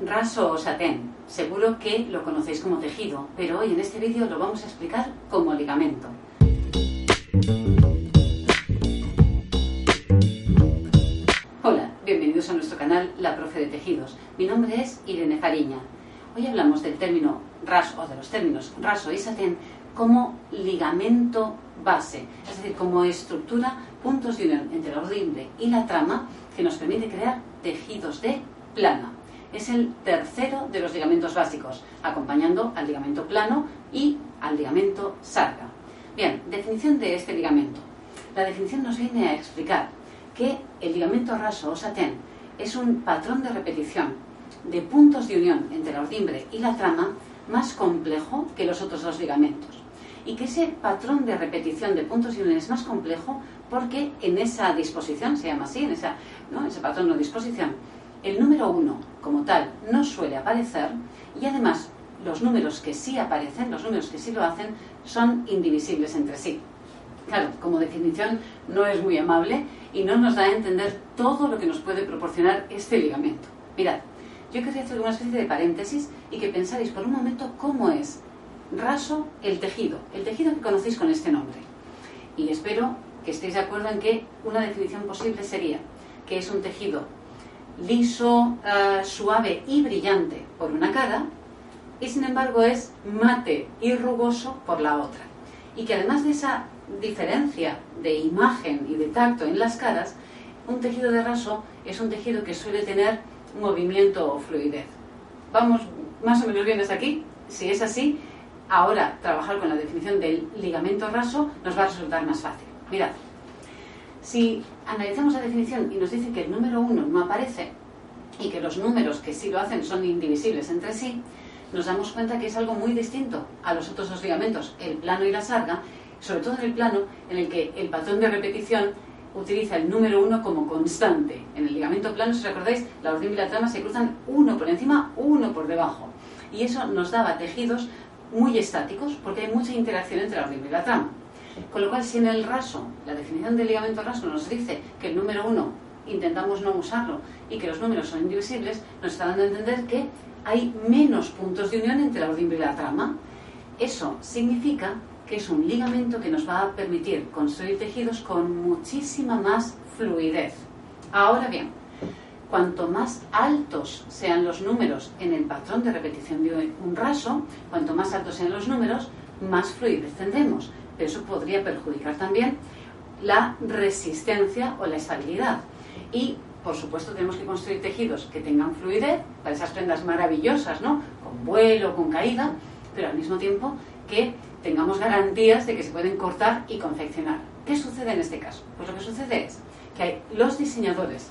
Raso o satén. Seguro que lo conocéis como tejido, pero hoy en este vídeo lo vamos a explicar como ligamento. Hola, bienvenidos a nuestro canal La Profe de Tejidos. Mi nombre es Irene Fariña. Hoy hablamos del término raso, o de los términos raso y satén como ligamento base, es decir, como estructura, puntos de unión entre la ordimbre y la trama que nos permite crear tejidos de plana. Es el tercero de los ligamentos básicos, acompañando al ligamento plano y al ligamento sarga. Bien, definición de este ligamento. La definición nos viene a explicar que el ligamento raso o satén es un patrón de repetición de puntos de unión entre la ordimbre y la trama más complejo que los otros dos ligamentos y que ese patrón de repetición de puntos y uniones es más complejo porque en esa disposición, se llama así, en esa, ese patrón o disposición, el número uno como tal no suele aparecer y además los números que sí aparecen, los números que sí lo hacen, son indivisibles entre sí. Claro, como definición no es muy amable y no nos da a entender todo lo que nos puede proporcionar este ligamento. Mirad, yo querría hacer una especie de paréntesis y que pensáis por un momento cómo es raso el tejido, el tejido que conocéis con este nombre. Y espero que estéis de acuerdo en que una definición posible sería que es un tejido liso, eh, suave y brillante por una cara y sin embargo es mate y rugoso por la otra. Y que además de esa diferencia de imagen y de tacto en las caras, un tejido de raso es un tejido que suele tener movimiento o fluidez. Vamos más o menos bien hasta aquí. Si es así, ahora trabajar con la definición del ligamento raso nos va a resultar más fácil. Mirad, si analizamos la definición y nos dice que el número 1 no aparece y que los números que sí lo hacen son indivisibles entre sí, nos damos cuenta que es algo muy distinto a los otros dos ligamentos, el plano y la sarga, sobre todo en el plano en el que el patrón de repetición utiliza el número 1 como constante. En el ligamento plano, si recordáis, la ordimbre y la trama se cruzan uno por encima, uno por debajo. Y eso nos daba tejidos muy estáticos porque hay mucha interacción entre la ordimbre y la trama. Con lo cual, si en el raso, la definición del ligamento raso nos dice que el número 1 intentamos no usarlo y que los números son indivisibles, nos está dando a entender que hay menos puntos de unión entre la ordimbre y la trama. Eso significa que es un ligamento que nos va a permitir construir tejidos con muchísima más fluidez. Ahora bien, cuanto más altos sean los números en el patrón de repetición de un raso, cuanto más altos sean los números, más fluidez tendremos. Pero eso podría perjudicar también la resistencia o la estabilidad. Y, por supuesto, tenemos que construir tejidos que tengan fluidez, para esas prendas maravillosas, ¿no? Con vuelo, con caída, pero al mismo tiempo que tengamos garantías de que se pueden cortar y confeccionar. ¿Qué sucede en este caso? Pues lo que sucede es que los diseñadores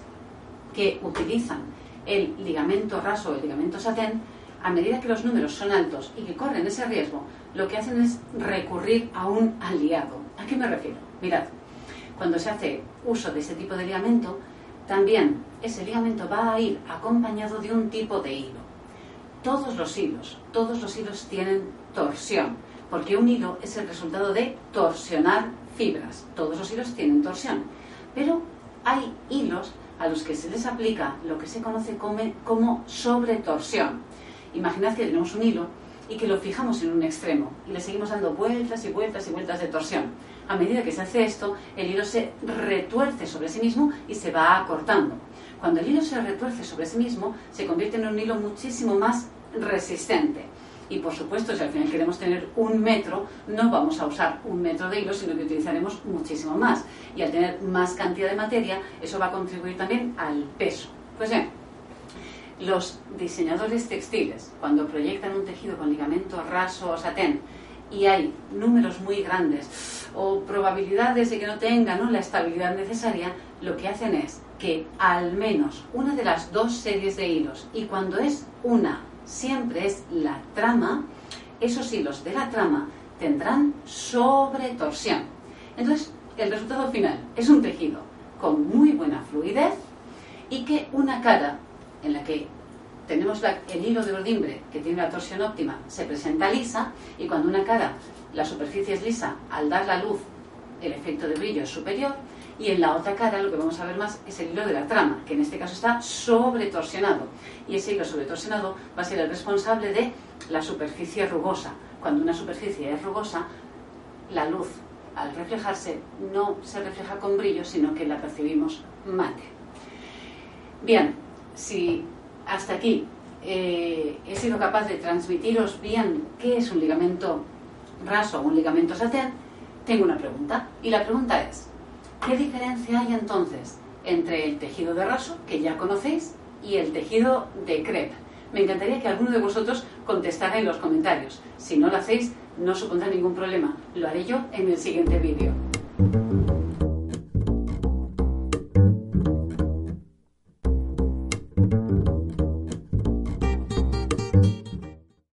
que utilizan el ligamento raso o el ligamento satén, a medida que los números son altos y que corren ese riesgo, lo que hacen es recurrir a un aliado. ¿A qué me refiero? Mirad, cuando se hace uso de ese tipo de ligamento, también ese ligamento va a ir acompañado de un tipo de hilo. Todos los hilos, todos los hilos tienen torsión, porque un hilo es el resultado de torsionar fibras. Todos los hilos tienen torsión. Pero hay hilos a los que se les aplica lo que se conoce como, sobretorsión. Imaginad que tenemos un hilo y que lo fijamos en un extremo y le seguimos dando vueltas y vueltas y vueltas de torsión. A medida que se hace esto, el hilo se retuerce sobre sí mismo y se va acortando. Cuando el hilo se retuerce sobre sí mismo, se convierte en un hilo muchísimo más resistente. Y por supuesto, si al final queremos tener un metro, no vamos a usar un metro de hilo, sino que utilizaremos muchísimo más. Y al tener más cantidad de materia, eso va a contribuir también al peso. Pues bien, los diseñadores textiles, cuando proyectan un tejido con ligamento raso o satén, y hay números muy grandes o probabilidades de que no tengan la estabilidad necesaria, lo que hacen es que al menos una de las dos series de hilos, y cuando es una, siempre es la trama, esos hilos de la trama tendrán sobretorsión. Entonces, el resultado final es un tejido con muy buena fluidez y que una cara en la que tenemos el hilo de ordimbre que tiene la torsión óptima se presenta lisa y cuando una cara la superficie es lisa al dar la luz el efecto de brillo es superior y en la otra cara lo que vamos a ver más es el hilo de la trama, que en este caso está sobretorsionado. Y ese hilo sobretorsionado va a ser el responsable de la superficie rugosa. Cuando una superficie es rugosa, la luz al reflejarse no se refleja con brillo, sino que la percibimos mate. Bien, si hasta aquí eh, he sido capaz de transmitiros bien qué es un ligamento raso o un ligamento satén, tengo una pregunta. Y la pregunta es, ¿Qué diferencia hay entonces entre el tejido de raso, que ya conocéis, y el tejido de crepe? Me encantaría que alguno de vosotros contestara en los comentarios. Si no lo hacéis, no supondrá ningún problema. Lo haré yo en el siguiente vídeo.